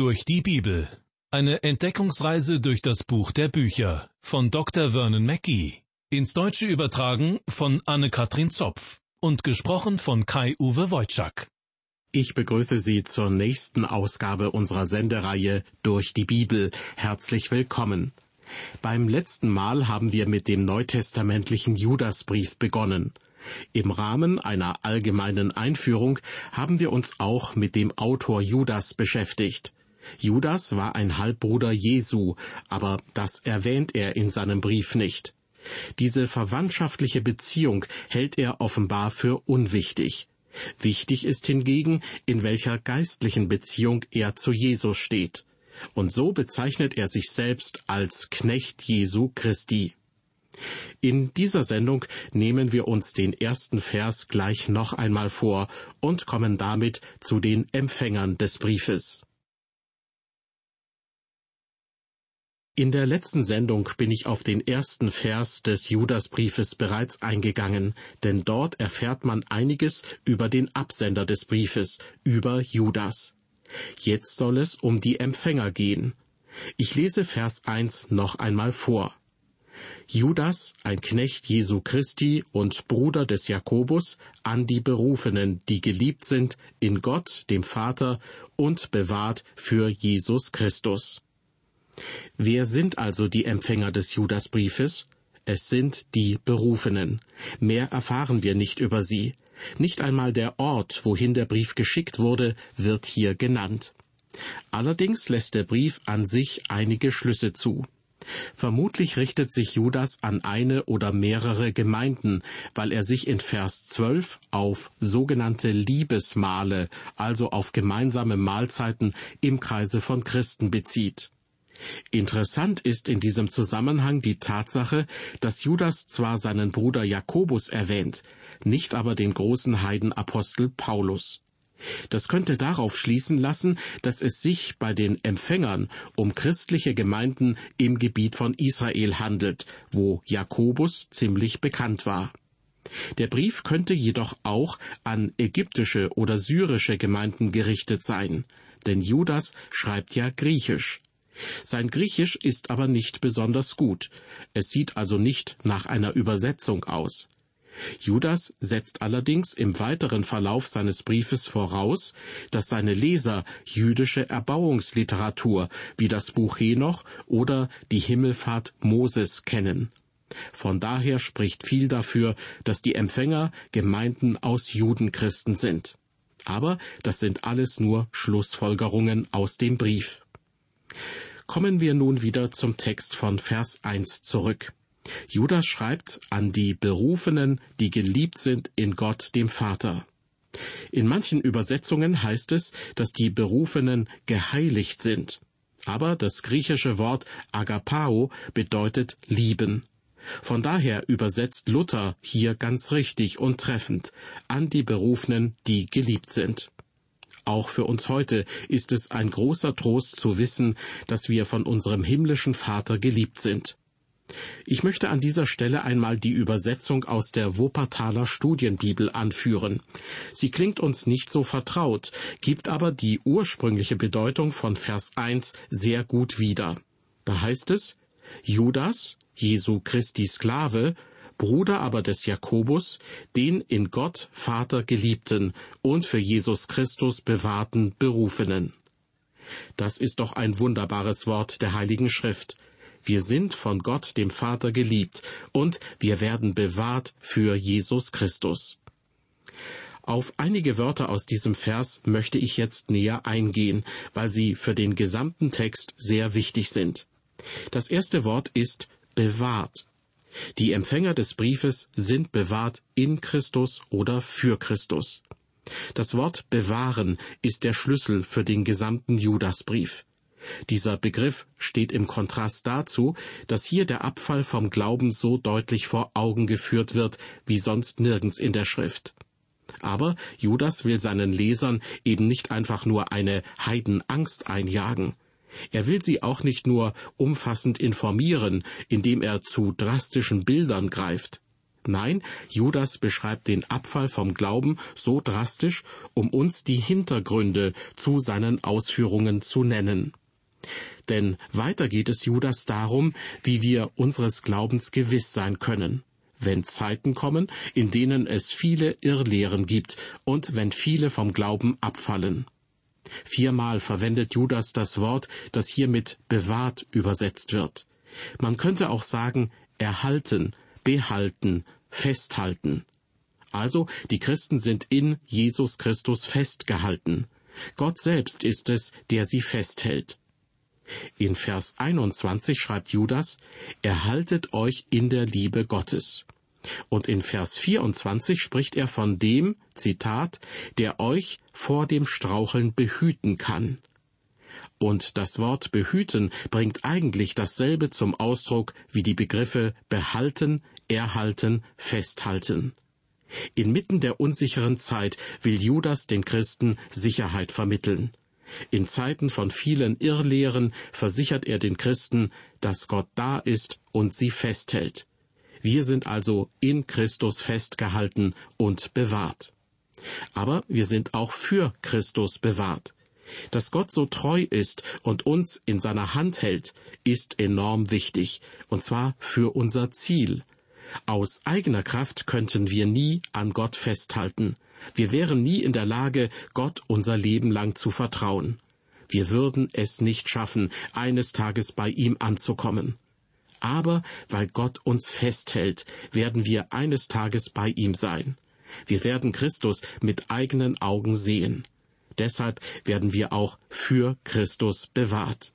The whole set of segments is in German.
Durch die Bibel. Eine Entdeckungsreise durch das Buch der Bücher von Dr. Vernon Mackey. Ins Deutsche übertragen von Anne-Katrin Zopf und gesprochen von Kai-Uwe Wojczak. Ich begrüße Sie zur nächsten Ausgabe unserer Sendereihe Durch die Bibel. Herzlich willkommen. Beim letzten Mal haben wir mit dem neutestamentlichen Judasbrief begonnen. Im Rahmen einer allgemeinen Einführung haben wir uns auch mit dem Autor Judas beschäftigt. Judas war ein Halbbruder Jesu, aber das erwähnt er in seinem Brief nicht. Diese verwandtschaftliche Beziehung hält er offenbar für unwichtig. Wichtig ist hingegen, in welcher geistlichen Beziehung er zu Jesus steht. Und so bezeichnet er sich selbst als Knecht Jesu Christi. In dieser Sendung nehmen wir uns den ersten Vers gleich noch einmal vor und kommen damit zu den Empfängern des Briefes. In der letzten Sendung bin ich auf den ersten Vers des Judasbriefes bereits eingegangen, denn dort erfährt man einiges über den Absender des Briefes, über Judas. Jetzt soll es um die Empfänger gehen. Ich lese Vers 1 noch einmal vor. Judas, ein Knecht Jesu Christi und Bruder des Jakobus, an die Berufenen, die geliebt sind in Gott, dem Vater, und bewahrt für Jesus Christus. Wer sind also die Empfänger des Judasbriefes? Es sind die Berufenen. Mehr erfahren wir nicht über sie. Nicht einmal der Ort, wohin der Brief geschickt wurde, wird hier genannt. Allerdings lässt der Brief an sich einige Schlüsse zu. Vermutlich richtet sich Judas an eine oder mehrere Gemeinden, weil er sich in Vers 12 auf sogenannte Liebesmahle, also auf gemeinsame Mahlzeiten im Kreise von Christen bezieht. Interessant ist in diesem Zusammenhang die Tatsache, dass Judas zwar seinen Bruder Jakobus erwähnt, nicht aber den großen Heidenapostel Paulus. Das könnte darauf schließen lassen, dass es sich bei den Empfängern um christliche Gemeinden im Gebiet von Israel handelt, wo Jakobus ziemlich bekannt war. Der Brief könnte jedoch auch an ägyptische oder syrische Gemeinden gerichtet sein, denn Judas schreibt ja Griechisch. Sein Griechisch ist aber nicht besonders gut. Es sieht also nicht nach einer Übersetzung aus. Judas setzt allerdings im weiteren Verlauf seines Briefes voraus, dass seine Leser jüdische Erbauungsliteratur wie das Buch Henoch oder die Himmelfahrt Moses kennen. Von daher spricht viel dafür, dass die Empfänger Gemeinden aus Judenchristen sind. Aber das sind alles nur Schlussfolgerungen aus dem Brief. Kommen wir nun wieder zum Text von Vers 1 zurück. Judas schreibt an die Berufenen, die geliebt sind in Gott dem Vater. In manchen Übersetzungen heißt es, dass die Berufenen geheiligt sind. Aber das griechische Wort agapao bedeutet lieben. Von daher übersetzt Luther hier ganz richtig und treffend an die Berufenen, die geliebt sind. Auch für uns heute ist es ein großer Trost zu wissen, dass wir von unserem himmlischen Vater geliebt sind. Ich möchte an dieser Stelle einmal die Übersetzung aus der Wuppertaler Studienbibel anführen. Sie klingt uns nicht so vertraut, gibt aber die ursprüngliche Bedeutung von Vers 1 sehr gut wieder. Da heißt es, Judas, Jesu Christi Sklave, Bruder aber des Jakobus, den in Gott Vater geliebten und für Jesus Christus bewahrten Berufenen. Das ist doch ein wunderbares Wort der Heiligen Schrift. Wir sind von Gott dem Vater geliebt und wir werden bewahrt für Jesus Christus. Auf einige Wörter aus diesem Vers möchte ich jetzt näher eingehen, weil sie für den gesamten Text sehr wichtig sind. Das erste Wort ist bewahrt. Die Empfänger des Briefes sind bewahrt in Christus oder für Christus. Das Wort bewahren ist der Schlüssel für den gesamten Judasbrief. Dieser Begriff steht im Kontrast dazu, dass hier der Abfall vom Glauben so deutlich vor Augen geführt wird wie sonst nirgends in der Schrift. Aber Judas will seinen Lesern eben nicht einfach nur eine Heidenangst einjagen. Er will sie auch nicht nur umfassend informieren, indem er zu drastischen Bildern greift. Nein, Judas beschreibt den Abfall vom Glauben so drastisch, um uns die Hintergründe zu seinen Ausführungen zu nennen. Denn weiter geht es Judas darum, wie wir unseres Glaubens gewiss sein können, wenn Zeiten kommen, in denen es viele Irrlehren gibt und wenn viele vom Glauben abfallen. Viermal verwendet Judas das Wort, das hier mit bewahrt übersetzt wird. Man könnte auch sagen erhalten, behalten, festhalten. Also, die Christen sind in Jesus Christus festgehalten. Gott selbst ist es, der sie festhält. In Vers 21 schreibt Judas, erhaltet euch in der Liebe Gottes. Und in Vers 24 spricht er von dem, Zitat, der euch vor dem Straucheln behüten kann. Und das Wort behüten bringt eigentlich dasselbe zum Ausdruck wie die Begriffe behalten, erhalten, festhalten. Inmitten der unsicheren Zeit will Judas den Christen Sicherheit vermitteln. In Zeiten von vielen Irrlehren versichert er den Christen, dass Gott da ist und sie festhält. Wir sind also in Christus festgehalten und bewahrt. Aber wir sind auch für Christus bewahrt. Dass Gott so treu ist und uns in seiner Hand hält, ist enorm wichtig, und zwar für unser Ziel. Aus eigener Kraft könnten wir nie an Gott festhalten. Wir wären nie in der Lage, Gott unser Leben lang zu vertrauen. Wir würden es nicht schaffen, eines Tages bei ihm anzukommen. Aber weil Gott uns festhält, werden wir eines Tages bei ihm sein. Wir werden Christus mit eigenen Augen sehen. Deshalb werden wir auch für Christus bewahrt.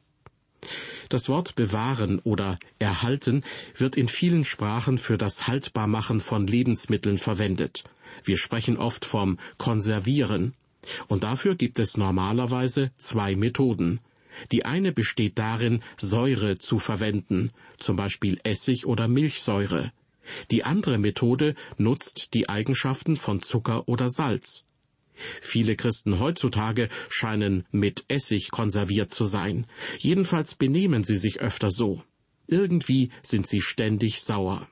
Das Wort bewahren oder erhalten wird in vielen Sprachen für das Haltbarmachen von Lebensmitteln verwendet. Wir sprechen oft vom Konservieren. Und dafür gibt es normalerweise zwei Methoden. Die eine besteht darin, Säure zu verwenden, zum Beispiel Essig oder Milchsäure. Die andere Methode nutzt die Eigenschaften von Zucker oder Salz. Viele Christen heutzutage scheinen mit Essig konserviert zu sein. Jedenfalls benehmen sie sich öfter so. Irgendwie sind sie ständig sauer.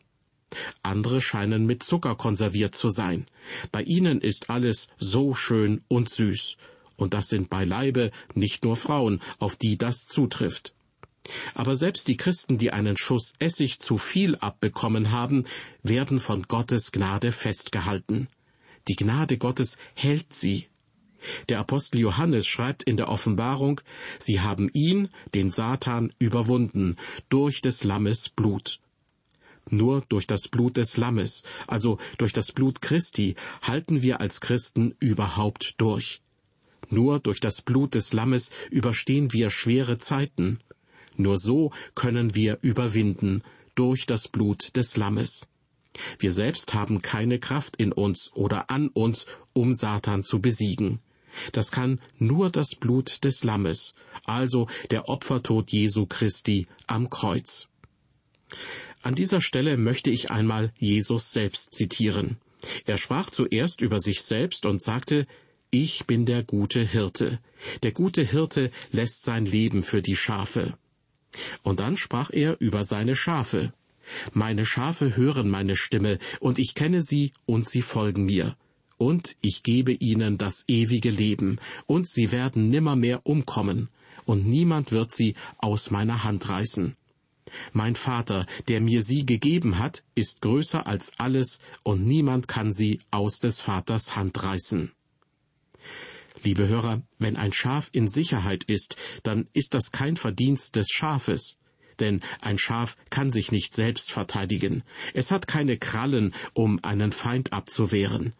Andere scheinen mit Zucker konserviert zu sein. Bei ihnen ist alles so schön und süß. Und das sind beileibe nicht nur Frauen, auf die das zutrifft. Aber selbst die Christen, die einen Schuss Essig zu viel abbekommen haben, werden von Gottes Gnade festgehalten. Die Gnade Gottes hält sie. Der Apostel Johannes schreibt in der Offenbarung, Sie haben ihn, den Satan, überwunden durch des Lammes Blut. Nur durch das Blut des Lammes, also durch das Blut Christi, halten wir als Christen überhaupt durch. Nur durch das Blut des Lammes überstehen wir schwere Zeiten. Nur so können wir überwinden, durch das Blut des Lammes. Wir selbst haben keine Kraft in uns oder an uns, um Satan zu besiegen. Das kann nur das Blut des Lammes, also der Opfertod Jesu Christi am Kreuz. An dieser Stelle möchte ich einmal Jesus selbst zitieren. Er sprach zuerst über sich selbst und sagte, ich bin der gute Hirte. Der gute Hirte lässt sein Leben für die Schafe. Und dann sprach er über seine Schafe. Meine Schafe hören meine Stimme, und ich kenne sie, und sie folgen mir. Und ich gebe ihnen das ewige Leben, und sie werden nimmermehr umkommen, und niemand wird sie aus meiner Hand reißen. Mein Vater, der mir sie gegeben hat, ist größer als alles, und niemand kann sie aus des Vaters Hand reißen. Liebe Hörer, wenn ein Schaf in Sicherheit ist, dann ist das kein Verdienst des Schafes, denn ein Schaf kann sich nicht selbst verteidigen. Es hat keine Krallen, um einen Feind abzuwehren.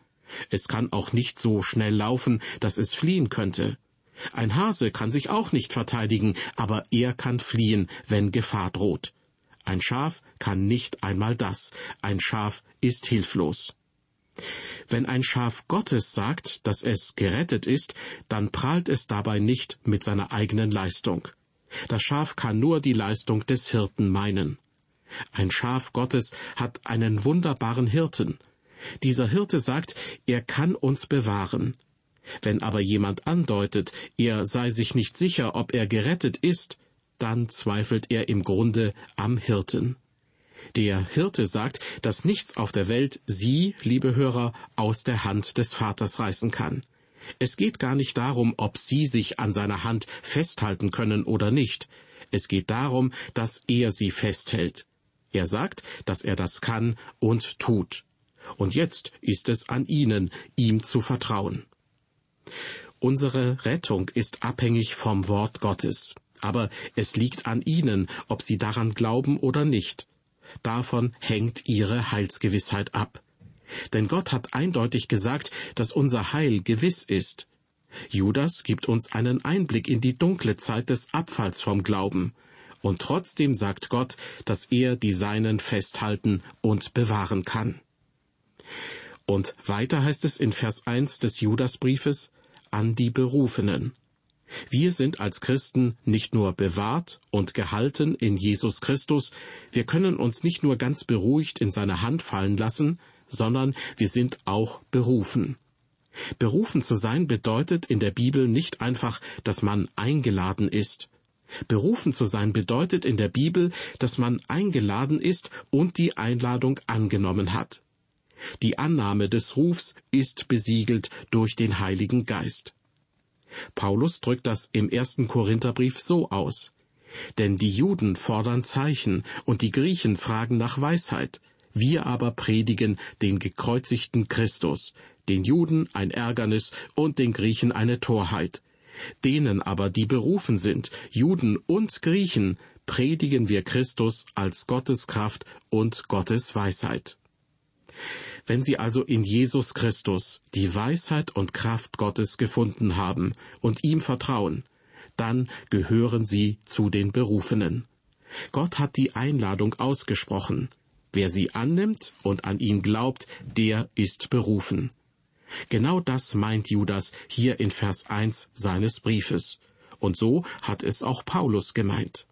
Es kann auch nicht so schnell laufen, dass es fliehen könnte. Ein Hase kann sich auch nicht verteidigen, aber er kann fliehen, wenn Gefahr droht. Ein Schaf kann nicht einmal das. Ein Schaf ist hilflos. Wenn ein Schaf Gottes sagt, dass es gerettet ist, dann prahlt es dabei nicht mit seiner eigenen Leistung. Das Schaf kann nur die Leistung des Hirten meinen. Ein Schaf Gottes hat einen wunderbaren Hirten. Dieser Hirte sagt, er kann uns bewahren. Wenn aber jemand andeutet, er sei sich nicht sicher, ob er gerettet ist, dann zweifelt er im Grunde am Hirten. Der Hirte sagt, dass nichts auf der Welt Sie, liebe Hörer, aus der Hand des Vaters reißen kann. Es geht gar nicht darum, ob Sie sich an seiner Hand festhalten können oder nicht. Es geht darum, dass er sie festhält. Er sagt, dass er das kann und tut. Und jetzt ist es an Ihnen, ihm zu vertrauen. Unsere Rettung ist abhängig vom Wort Gottes. Aber es liegt an Ihnen, ob Sie daran glauben oder nicht. Davon hängt Ihre Heilsgewissheit ab. Denn Gott hat eindeutig gesagt, dass unser Heil gewiss ist. Judas gibt uns einen Einblick in die dunkle Zeit des Abfalls vom Glauben. Und trotzdem sagt Gott, dass er die Seinen festhalten und bewahren kann. Und weiter heißt es in Vers 1 des Judasbriefes, an die Berufenen. Wir sind als Christen nicht nur bewahrt und gehalten in Jesus Christus, wir können uns nicht nur ganz beruhigt in seine Hand fallen lassen, sondern wir sind auch berufen. Berufen zu sein bedeutet in der Bibel nicht einfach, dass man eingeladen ist. Berufen zu sein bedeutet in der Bibel, dass man eingeladen ist und die Einladung angenommen hat. Die Annahme des Rufs ist besiegelt durch den Heiligen Geist. Paulus drückt das im ersten Korintherbrief so aus. Denn die Juden fordern Zeichen und die Griechen fragen nach Weisheit. Wir aber predigen den gekreuzigten Christus, den Juden ein Ärgernis und den Griechen eine Torheit. Denen aber, die berufen sind, Juden und Griechen, predigen wir Christus als Gottes Kraft und Gottes Weisheit. Wenn Sie also in Jesus Christus die Weisheit und Kraft Gottes gefunden haben und ihm vertrauen, dann gehören Sie zu den Berufenen. Gott hat die Einladung ausgesprochen. Wer sie annimmt und an ihn glaubt, der ist berufen. Genau das meint Judas hier in Vers 1 seines Briefes. Und so hat es auch Paulus gemeint.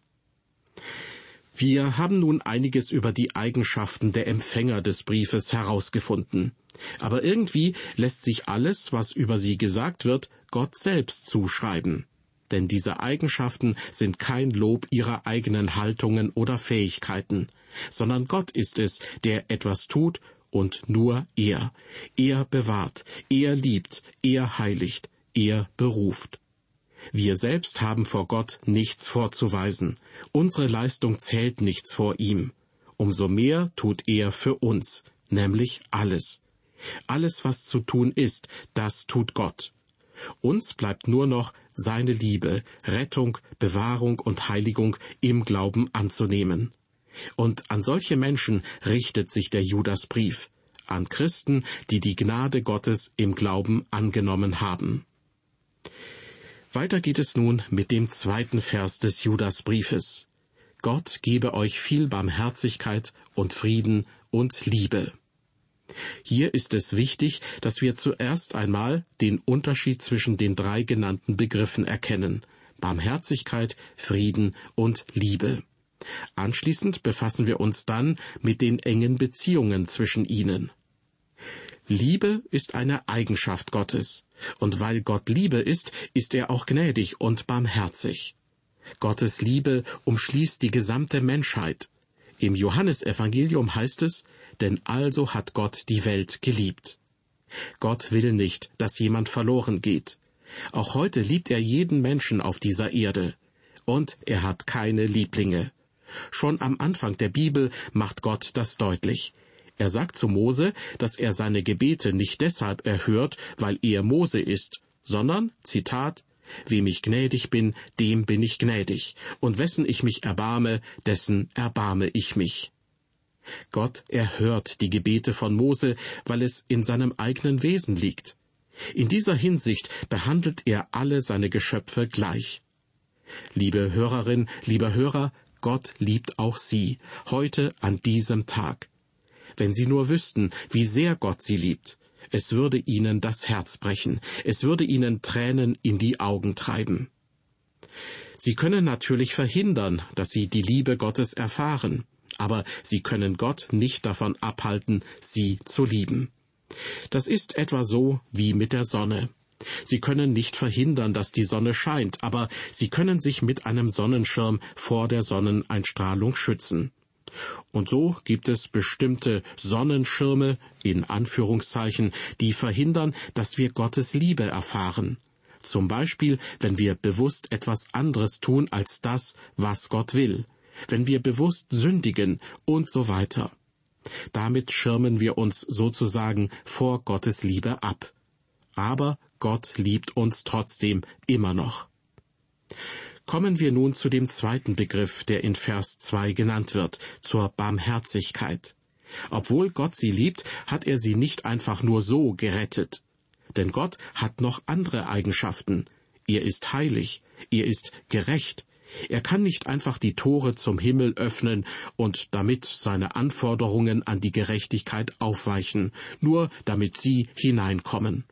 Wir haben nun einiges über die Eigenschaften der Empfänger des Briefes herausgefunden. Aber irgendwie lässt sich alles, was über sie gesagt wird, Gott selbst zuschreiben. Denn diese Eigenschaften sind kein Lob ihrer eigenen Haltungen oder Fähigkeiten, sondern Gott ist es, der etwas tut und nur er. Er bewahrt, er liebt, er heiligt, er beruft. Wir selbst haben vor Gott nichts vorzuweisen. Unsere Leistung zählt nichts vor ihm. Umso mehr tut er für uns, nämlich alles. Alles, was zu tun ist, das tut Gott. Uns bleibt nur noch seine Liebe, Rettung, Bewahrung und Heiligung im Glauben anzunehmen. Und an solche Menschen richtet sich der Judasbrief, an Christen, die die Gnade Gottes im Glauben angenommen haben. Weiter geht es nun mit dem zweiten Vers des Judasbriefes. Gott gebe euch viel Barmherzigkeit und Frieden und Liebe. Hier ist es wichtig, dass wir zuerst einmal den Unterschied zwischen den drei genannten Begriffen erkennen Barmherzigkeit, Frieden und Liebe. Anschließend befassen wir uns dann mit den engen Beziehungen zwischen ihnen. Liebe ist eine Eigenschaft Gottes, und weil Gott Liebe ist, ist er auch gnädig und barmherzig. Gottes Liebe umschließt die gesamte Menschheit. Im Johannesevangelium heißt es, denn also hat Gott die Welt geliebt. Gott will nicht, dass jemand verloren geht. Auch heute liebt er jeden Menschen auf dieser Erde. Und er hat keine Lieblinge. Schon am Anfang der Bibel macht Gott das deutlich. Er sagt zu Mose, dass er seine Gebete nicht deshalb erhört, weil er Mose ist, sondern, Zitat, Wem ich gnädig bin, dem bin ich gnädig, und wessen ich mich erbarme, dessen erbarme ich mich. Gott erhört die Gebete von Mose, weil es in seinem eigenen Wesen liegt. In dieser Hinsicht behandelt er alle seine Geschöpfe gleich. Liebe Hörerin, lieber Hörer, Gott liebt auch Sie, heute an diesem Tag. Wenn Sie nur wüssten, wie sehr Gott Sie liebt, es würde Ihnen das Herz brechen, es würde Ihnen Tränen in die Augen treiben. Sie können natürlich verhindern, dass Sie die Liebe Gottes erfahren, aber Sie können Gott nicht davon abhalten, Sie zu lieben. Das ist etwa so wie mit der Sonne. Sie können nicht verhindern, dass die Sonne scheint, aber Sie können sich mit einem Sonnenschirm vor der Sonneneinstrahlung schützen. Und so gibt es bestimmte Sonnenschirme, in Anführungszeichen, die verhindern, dass wir Gottes Liebe erfahren. Zum Beispiel, wenn wir bewusst etwas anderes tun als das, was Gott will, wenn wir bewusst sündigen und so weiter. Damit schirmen wir uns sozusagen vor Gottes Liebe ab. Aber Gott liebt uns trotzdem immer noch. Kommen wir nun zu dem zweiten Begriff, der in Vers 2 genannt wird, zur Barmherzigkeit. Obwohl Gott sie liebt, hat er sie nicht einfach nur so gerettet. Denn Gott hat noch andere Eigenschaften. Er ist heilig, er ist gerecht, er kann nicht einfach die Tore zum Himmel öffnen und damit seine Anforderungen an die Gerechtigkeit aufweichen, nur damit sie hineinkommen.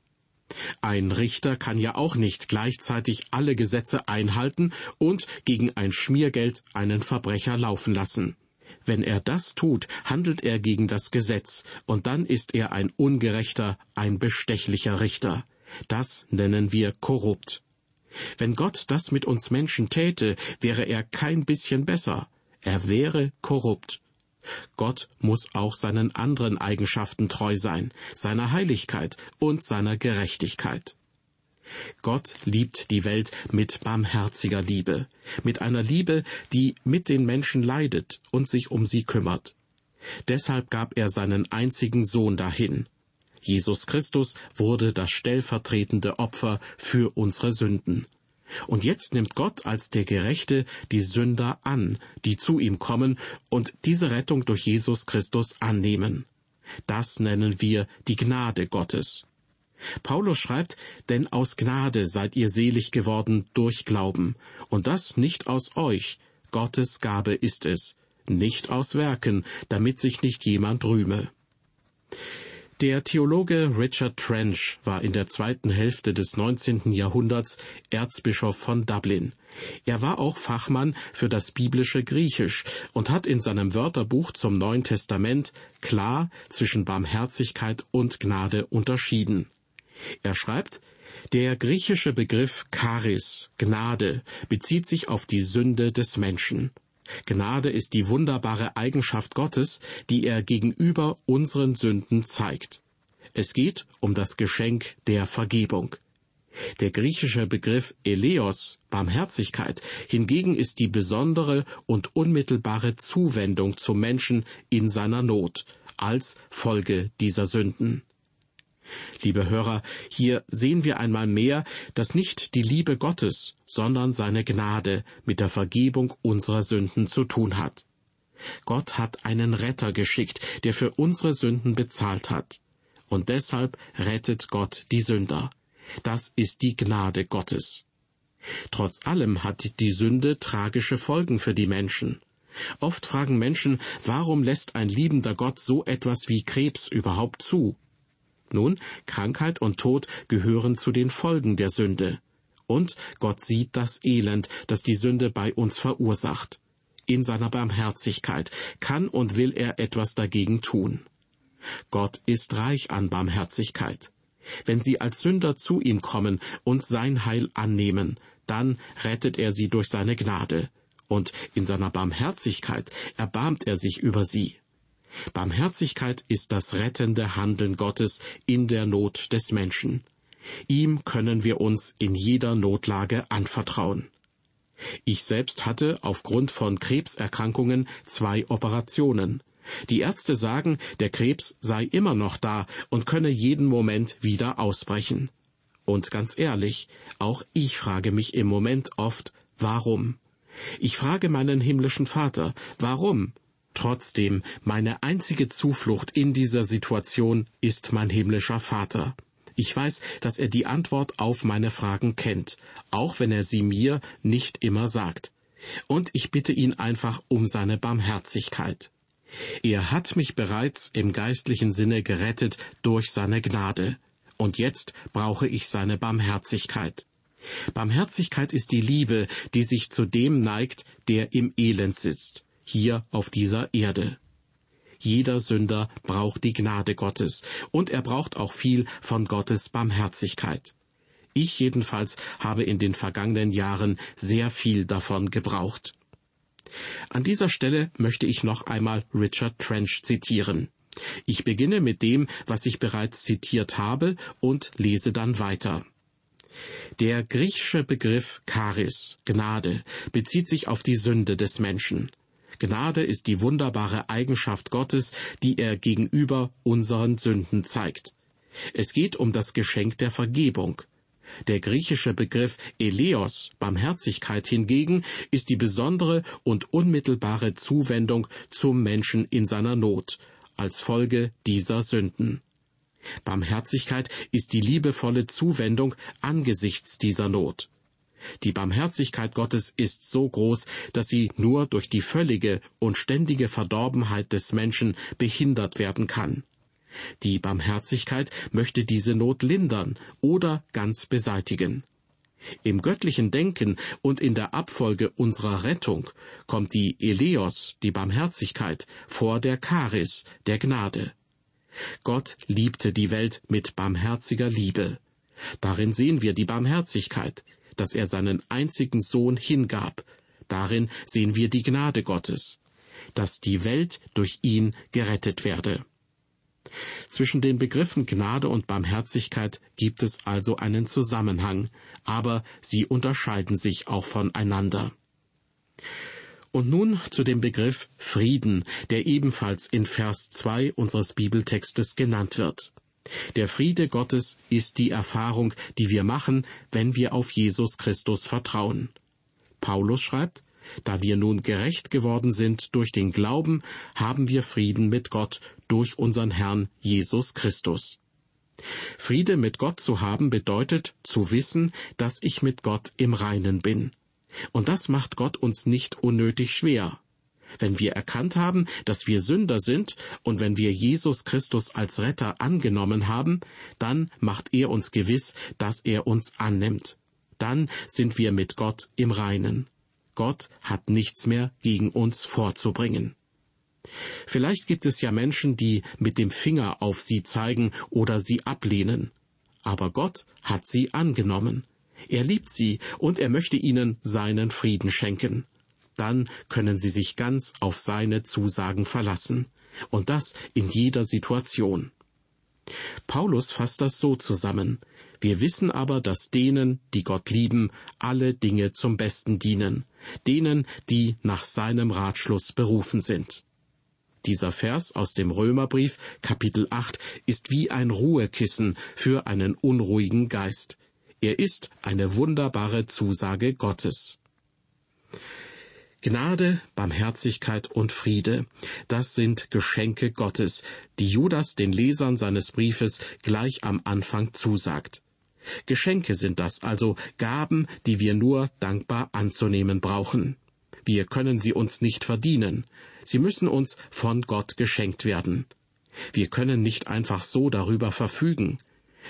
Ein Richter kann ja auch nicht gleichzeitig alle Gesetze einhalten und gegen ein Schmiergeld einen Verbrecher laufen lassen. Wenn er das tut, handelt er gegen das Gesetz, und dann ist er ein ungerechter, ein bestechlicher Richter. Das nennen wir korrupt. Wenn Gott das mit uns Menschen täte, wäre er kein bisschen besser. Er wäre korrupt. Gott muss auch seinen anderen Eigenschaften treu sein, seiner Heiligkeit und seiner Gerechtigkeit. Gott liebt die Welt mit barmherziger Liebe, mit einer Liebe, die mit den Menschen leidet und sich um sie kümmert. Deshalb gab er seinen einzigen Sohn dahin. Jesus Christus wurde das stellvertretende Opfer für unsere Sünden. Und jetzt nimmt Gott als der Gerechte die Sünder an, die zu ihm kommen und diese Rettung durch Jesus Christus annehmen. Das nennen wir die Gnade Gottes. Paulus schreibt, denn aus Gnade seid ihr selig geworden durch Glauben, und das nicht aus euch, Gottes Gabe ist es, nicht aus Werken, damit sich nicht jemand rühme. Der Theologe Richard Trench war in der zweiten Hälfte des 19. Jahrhunderts Erzbischof von Dublin. Er war auch Fachmann für das biblische Griechisch und hat in seinem Wörterbuch zum Neuen Testament klar zwischen Barmherzigkeit und Gnade unterschieden. Er schreibt, der griechische Begriff Charis, Gnade, bezieht sich auf die Sünde des Menschen. Gnade ist die wunderbare Eigenschaft Gottes, die er gegenüber unseren Sünden zeigt. Es geht um das Geschenk der Vergebung. Der griechische Begriff Eleos, Barmherzigkeit, hingegen ist die besondere und unmittelbare Zuwendung zum Menschen in seiner Not als Folge dieser Sünden. Liebe Hörer, hier sehen wir einmal mehr, dass nicht die Liebe Gottes, sondern seine Gnade mit der Vergebung unserer Sünden zu tun hat. Gott hat einen Retter geschickt, der für unsere Sünden bezahlt hat. Und deshalb rettet Gott die Sünder. Das ist die Gnade Gottes. Trotz allem hat die Sünde tragische Folgen für die Menschen. Oft fragen Menschen, warum lässt ein liebender Gott so etwas wie Krebs überhaupt zu? Nun, Krankheit und Tod gehören zu den Folgen der Sünde. Und Gott sieht das Elend, das die Sünde bei uns verursacht. In seiner Barmherzigkeit kann und will er etwas dagegen tun. Gott ist reich an Barmherzigkeit. Wenn sie als Sünder zu ihm kommen und sein Heil annehmen, dann rettet er sie durch seine Gnade, und in seiner Barmherzigkeit erbarmt er sich über sie. Barmherzigkeit ist das rettende Handeln Gottes in der Not des Menschen. Ihm können wir uns in jeder Notlage anvertrauen. Ich selbst hatte aufgrund von Krebserkrankungen zwei Operationen. Die Ärzte sagen, der Krebs sei immer noch da und könne jeden Moment wieder ausbrechen. Und ganz ehrlich, auch ich frage mich im Moment oft, warum? Ich frage meinen himmlischen Vater, warum? Trotzdem, meine einzige Zuflucht in dieser Situation ist mein himmlischer Vater. Ich weiß, dass er die Antwort auf meine Fragen kennt, auch wenn er sie mir nicht immer sagt. Und ich bitte ihn einfach um seine Barmherzigkeit. Er hat mich bereits im geistlichen Sinne gerettet durch seine Gnade. Und jetzt brauche ich seine Barmherzigkeit. Barmherzigkeit ist die Liebe, die sich zu dem neigt, der im Elend sitzt hier auf dieser Erde. Jeder Sünder braucht die Gnade Gottes, und er braucht auch viel von Gottes Barmherzigkeit. Ich jedenfalls habe in den vergangenen Jahren sehr viel davon gebraucht. An dieser Stelle möchte ich noch einmal Richard Trench zitieren. Ich beginne mit dem, was ich bereits zitiert habe, und lese dann weiter. Der griechische Begriff Charis, Gnade, bezieht sich auf die Sünde des Menschen. Gnade ist die wunderbare Eigenschaft Gottes, die er gegenüber unseren Sünden zeigt. Es geht um das Geschenk der Vergebung. Der griechische Begriff Eleos, Barmherzigkeit hingegen, ist die besondere und unmittelbare Zuwendung zum Menschen in seiner Not, als Folge dieser Sünden. Barmherzigkeit ist die liebevolle Zuwendung angesichts dieser Not. Die Barmherzigkeit Gottes ist so groß, dass sie nur durch die völlige und ständige Verdorbenheit des Menschen behindert werden kann. Die Barmherzigkeit möchte diese Not lindern oder ganz beseitigen. Im göttlichen Denken und in der Abfolge unserer Rettung kommt die Eleos, die Barmherzigkeit, vor der Charis, der Gnade. Gott liebte die Welt mit barmherziger Liebe. Darin sehen wir die Barmherzigkeit, dass er seinen einzigen Sohn hingab. Darin sehen wir die Gnade Gottes, dass die Welt durch ihn gerettet werde. Zwischen den Begriffen Gnade und Barmherzigkeit gibt es also einen Zusammenhang, aber sie unterscheiden sich auch voneinander. Und nun zu dem Begriff Frieden, der ebenfalls in Vers 2 unseres Bibeltextes genannt wird. Der Friede Gottes ist die Erfahrung, die wir machen, wenn wir auf Jesus Christus vertrauen. Paulus schreibt, da wir nun gerecht geworden sind durch den Glauben, haben wir Frieden mit Gott durch unseren Herrn Jesus Christus. Friede mit Gott zu haben bedeutet zu wissen, dass ich mit Gott im Reinen bin. Und das macht Gott uns nicht unnötig schwer. Wenn wir erkannt haben, dass wir Sünder sind und wenn wir Jesus Christus als Retter angenommen haben, dann macht er uns gewiss, dass er uns annimmt. Dann sind wir mit Gott im Reinen. Gott hat nichts mehr gegen uns vorzubringen. Vielleicht gibt es ja Menschen, die mit dem Finger auf sie zeigen oder sie ablehnen. Aber Gott hat sie angenommen. Er liebt sie und er möchte ihnen seinen Frieden schenken dann können sie sich ganz auf seine Zusagen verlassen, und das in jeder Situation. Paulus fasst das so zusammen. Wir wissen aber, dass denen, die Gott lieben, alle Dinge zum Besten dienen, denen, die nach seinem Ratschluss berufen sind. Dieser Vers aus dem Römerbrief Kapitel 8 ist wie ein Ruhekissen für einen unruhigen Geist. Er ist eine wunderbare Zusage Gottes. Gnade, Barmherzigkeit und Friede, das sind Geschenke Gottes, die Judas den Lesern seines Briefes gleich am Anfang zusagt. Geschenke sind das also Gaben, die wir nur dankbar anzunehmen brauchen. Wir können sie uns nicht verdienen. Sie müssen uns von Gott geschenkt werden. Wir können nicht einfach so darüber verfügen.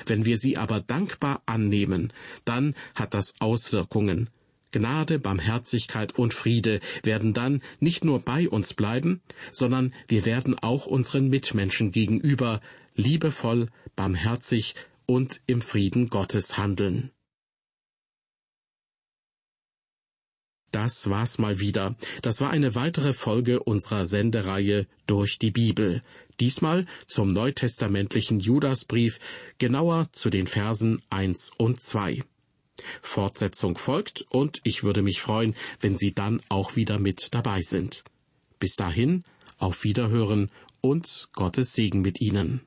Wenn wir sie aber dankbar annehmen, dann hat das Auswirkungen, Gnade, Barmherzigkeit und Friede werden dann nicht nur bei uns bleiben, sondern wir werden auch unseren Mitmenschen gegenüber liebevoll, barmherzig und im Frieden Gottes handeln. Das war's mal wieder. Das war eine weitere Folge unserer Sendereihe durch die Bibel. Diesmal zum neutestamentlichen Judasbrief, genauer zu den Versen eins und zwei. Fortsetzung folgt und ich würde mich freuen, wenn Sie dann auch wieder mit dabei sind. Bis dahin, auf Wiederhören und Gottes Segen mit Ihnen.